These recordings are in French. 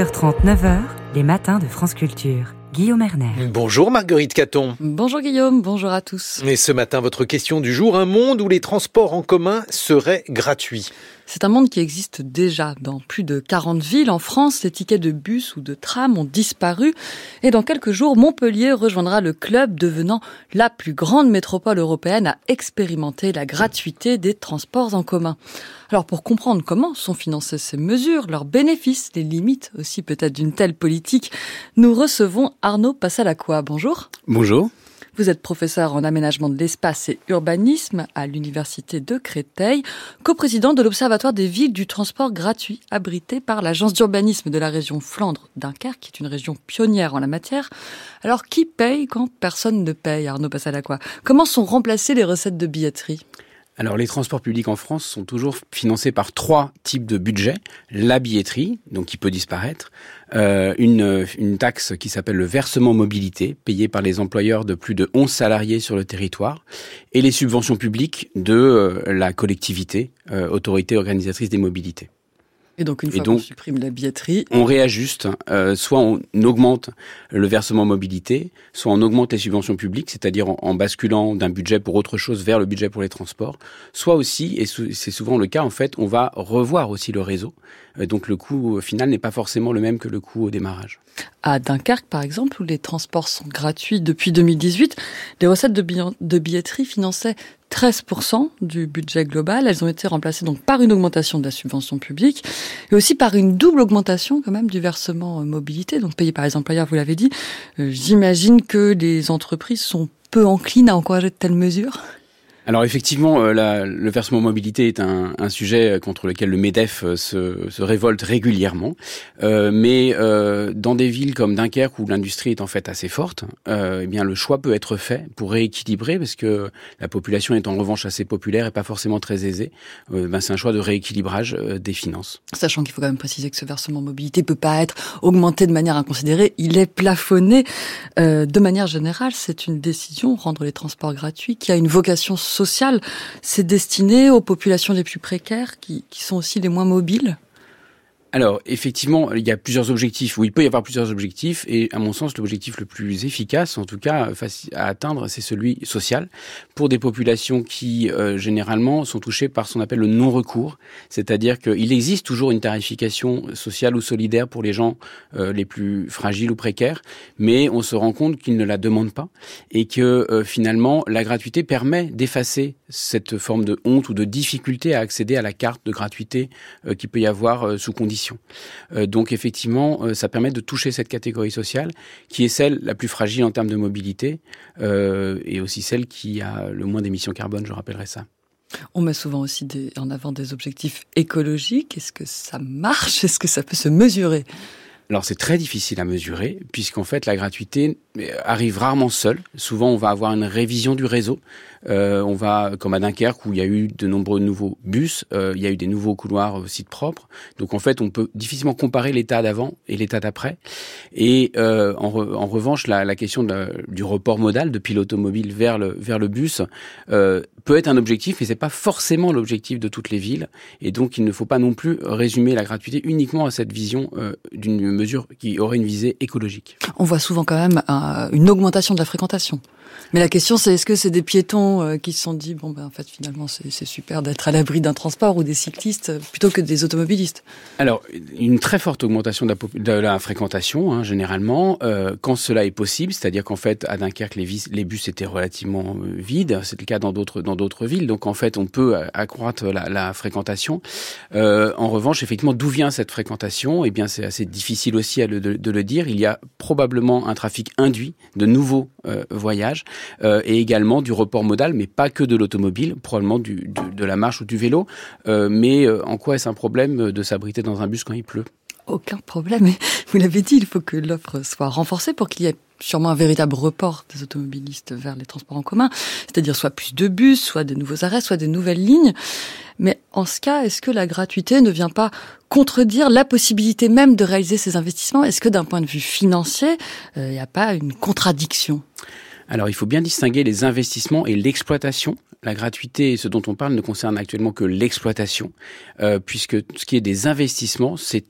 6h30, 9h, les matins de France Culture. Guillaume Erner. Bonjour Marguerite Caton. Bonjour Guillaume, bonjour à tous. Et ce matin, votre question du jour, un monde où les transports en commun seraient gratuits. C'est un monde qui existe déjà dans plus de 40 villes. En France, les tickets de bus ou de tram ont disparu. Et dans quelques jours, Montpellier rejoindra le club devenant la plus grande métropole européenne à expérimenter la gratuité des transports en commun. Alors pour comprendre comment sont financées ces mesures, leurs bénéfices, les limites aussi peut-être d'une telle politique, nous recevons Arnaud Passalacqua. Bonjour. Bonjour. Vous êtes professeur en aménagement de l'espace et urbanisme à l'université de Créteil, coprésident de l'Observatoire des villes du transport gratuit, abrité par l'agence d'urbanisme de la région Flandre-Dunkerque, qui est une région pionnière en la matière. Alors qui paye quand personne ne paye, Arnaud Passalacqua Comment sont remplacées les recettes de billetterie? Alors les transports publics en France sont toujours financés par trois types de budgets. La billetterie, donc qui peut disparaître, euh, une, taxe qui s'appelle le versement mobilité, payé par les employeurs de plus de 11 salariés sur le territoire, et les subventions publiques de euh, la collectivité, euh, autorité organisatrice des mobilités. Et donc une fois qu'on supprime la billetterie, on réajuste. Euh, soit on augmente le versement mobilité, soit on augmente les subventions publiques, c'est-à-dire en, basculant d'un budget pour autre chose vers le budget pour les transports. Soit aussi, et c'est souvent le cas en fait, on va revoir aussi le réseau. Euh, donc le coût final n'est pas forcément le même que le coût au démarrage. À Dunkerque, par exemple, où les transports sont gratuits depuis 2018, les recettes de, de billetterie finançaient 13% du budget global. Elles ont été remplacées donc par une augmentation de la subvention publique et aussi par une double augmentation quand même du versement mobilité, donc payé par les employeurs, vous l'avez dit. Euh, j'imagine que les entreprises sont peu enclines à encourager de telles mesures. Alors effectivement, euh, la, le versement mobilité est un, un, sujet contre lequel le MEDEF euh, se, se révolte régulièrement. Euh, mais euh, dans des villes comme Dunkerque où l'industrie est en fait assez forte, euh, eh bien le choix peut être fait pour rééquilibrer parce que la population est en revanche assez populaire et pas forcément très aisée. ben c'est un choix de rééquilibrage des finances. Sachant qu'il faut quand même préciser que ce versement mobilité peut pas être augmenté de manière inconsidérée, il est plafonné. de manière générale, c'est une décision rendre les transports gratuits qui a une vocation social, c'est destiné aux populations les plus précaires qui, qui sont aussi les moins mobiles alors, effectivement, il y a plusieurs objectifs, ou il peut y avoir plusieurs objectifs, et à mon sens, l'objectif le plus efficace, en tout cas facile à atteindre, c'est celui social, pour des populations qui, euh, généralement, sont touchées par ce qu'on appelle le non-recours, c'est-à-dire qu'il existe toujours une tarification sociale ou solidaire pour les gens euh, les plus fragiles ou précaires, mais on se rend compte qu'ils ne la demandent pas, et que, euh, finalement, la gratuité permet d'effacer cette forme de honte ou de difficulté à accéder à la carte de gratuité qui peut y avoir sous condition euh, donc effectivement, euh, ça permet de toucher cette catégorie sociale qui est celle la plus fragile en termes de mobilité euh, et aussi celle qui a le moins d'émissions carbone, je rappellerai ça. On met souvent aussi en avant des objectifs écologiques. Est-ce que ça marche? Est-ce que ça peut se mesurer? Alors c'est très difficile à mesurer puisqu'en fait la gratuité arrive rarement seule. Souvent on va avoir une révision du réseau euh, on va, comme à Dunkerque, où il y a eu de nombreux nouveaux bus, euh, il y a eu des nouveaux couloirs sites propres. Donc en fait, on peut difficilement comparer l'état d'avant et l'état d'après. Et euh, en, revanche, la, la question du report modal depuis l'automobile vers le, vers le bus peut être un objectif, mais c'est pas forcément l'objectif de toutes les villes. Et donc, il ne faut pas non plus résumer la gratuité uniquement à cette vision d'une mesure qui aurait une visée écologique. On voit souvent quand même une augmentation de la fréquentation. Mais la question, c'est est-ce que c'est des piétons euh, qui se sont dit bon ben en fait finalement c'est super d'être à l'abri d'un transport ou des cyclistes euh, plutôt que des automobilistes? Alors une très forte augmentation de la, fréquentation hein, généralement euh, quand cela est possible, c'est-à-dire qu'en fait à Dunkerque les, bus étaient relativement vides, c'est le cas dans d'autres villes, donc en fait on peut accroître la, fréquentation. en revanche, effectivement, d'où vient cette fréquentation? Eh bien c'est assez difficile aussi de, le dire. Il y a probablement un trafic induit de nouveaux voyages euh, et également du report modal, mais pas que de l'automobile, probablement de la marche ou du vélo. Euh, mais euh, en quoi est-ce un problème de s'abriter dans un bus quand il pleut? Aucun problème. vous l'avez dit, il faut que l'offre soit renforcée pour qu'il y ait sûrement un véritable report des automobilistes vers les transports en commun, c'est-à-dire soit plus de bus, soit des nouveaux arrêts, soit des nouvelles lignes. Mais en ce cas, est-ce que la gratuité ne vient pas contredire la possibilité même de réaliser ces investissements? Est-ce que d'un point de vue financier, il n'y a pas une contradiction? Alors il faut bien distinguer les investissements et l'exploitation. La gratuité, ce dont on parle, ne concerne actuellement que l'exploitation, euh, puisque ce qui est des investissements, ce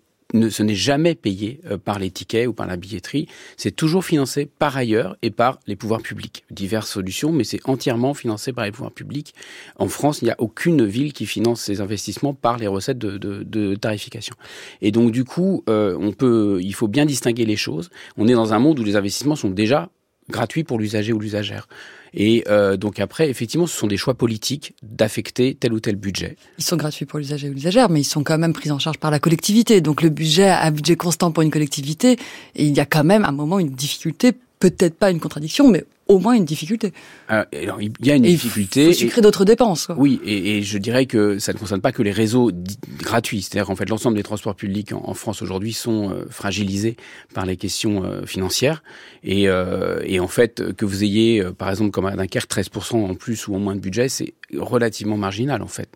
n'est jamais payé euh, par les tickets ou par la billetterie. C'est toujours financé par ailleurs et par les pouvoirs publics. Diverses solutions, mais c'est entièrement financé par les pouvoirs publics. En France, il n'y a aucune ville qui finance ces investissements par les recettes de, tarification. Et donc, du coup, euh, il faut bien distinguer les choses. On est dans un monde où les investissements sont déjà gratuits pour l'usager ou l'usagère. Et euh, donc après, effectivement, ce sont des choix politiques d'affecter tel ou tel budget. Ils sont gratuits pour l'usager ou l'usagère, mais ils sont quand même pris en charge par la collectivité. Donc le budget, un budget constant pour une collectivité, et il y a quand même à un moment une difficulté, peut-être pas une contradiction, mais au moins une difficulté. Euh, alors, il y a une difficulté. Il faut sucrer d'autres dépenses. Quoi. Oui, et, et, je dirais que ça ne concerne pas que les réseaux gratuits. C'est-à-dire qu'en fait, l'ensemble des transports publics en, en France aujourd'hui sont euh, fragilisés par les questions euh, financières. Et, euh, et, en fait, que vous ayez, par exemple, comme à Dunkerque, 13% en plus ou en moins de budget, c'est relativement marginal en fait.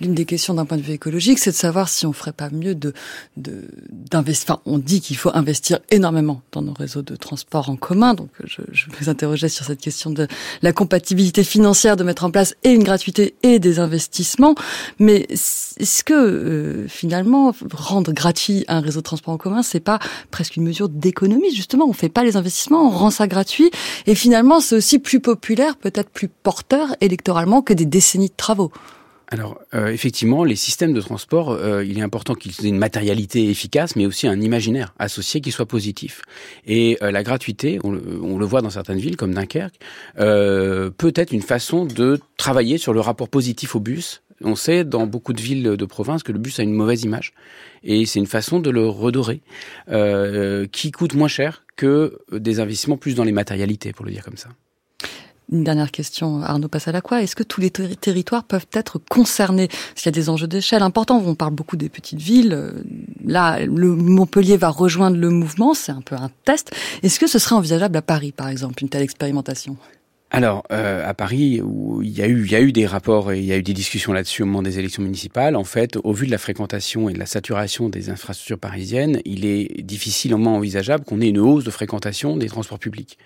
L'une des questions d'un point de vue écologique, c'est de savoir si on ferait pas mieux de d'investir. Enfin, on dit qu'il faut investir énormément dans nos réseaux de transport en commun. Donc, je, je vous interrogeais sur cette question de la compatibilité financière de mettre en place et une gratuité et des investissements. Mais est-ce que euh, finalement rendre gratuit un réseau de transport en commun, c'est pas presque une mesure d'économie? Justement On fait pas les investissements, on rend ça gratuit et finalement c'est aussi plus populaire, peut-être plus porteur électoralement que des décennies de travaux. Alors euh, effectivement, les systèmes de transport, euh, il est important qu'ils aient une matérialité efficace, mais aussi un imaginaire associé qui soit positif. Et euh, la gratuité, on, le voit dans certaines villes comme Dunkerque, peut être une façon de travailler sur le rapport positif au bus. On sait dans beaucoup de villes de province que le bus a une mauvaise image, et c'est une façon de le redorer, qui coûte moins cher que des investissements plus dans les matérialités, pour le dire comme ça. Une dernière question, Arnaud passe à la quoi Est-ce que tous les ter territoires peuvent être concernés? Parce y a des enjeux d'échelle importants. On parle beaucoup des petites villes. Là, le Montpellier va rejoindre le mouvement. C'est un peu un test. Est-ce que ce serait envisageable à Paris, par exemple, une telle expérimentation? Alors, euh, à Paris, où il y, a eu, il y a eu des rapports et il y a eu des discussions là-dessus au moment des élections municipales, en fait, au vu de la fréquentation et de la saturation des infrastructures parisiennes, il est difficilement envisageable qu'on ait une hausse de fréquentation des transports publics.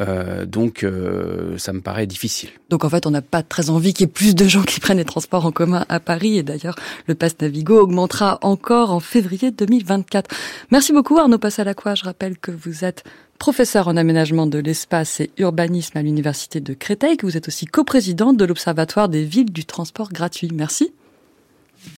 Euh, donc, euh, ça me paraît difficile. Donc, en fait, on n'a pas très envie qu'il y ait plus de gens qui prennent les transports en commun à Paris. Et d'ailleurs, le pass Navigo augmentera encore en février 2024. Merci beaucoup, Arnaud Passalacqua. Je rappelle que vous êtes professeur en aménagement de l'espace et urbanisme à l'Université de Créteil, que vous êtes aussi coprésidente de l'Observatoire des villes du transport gratuit. Merci.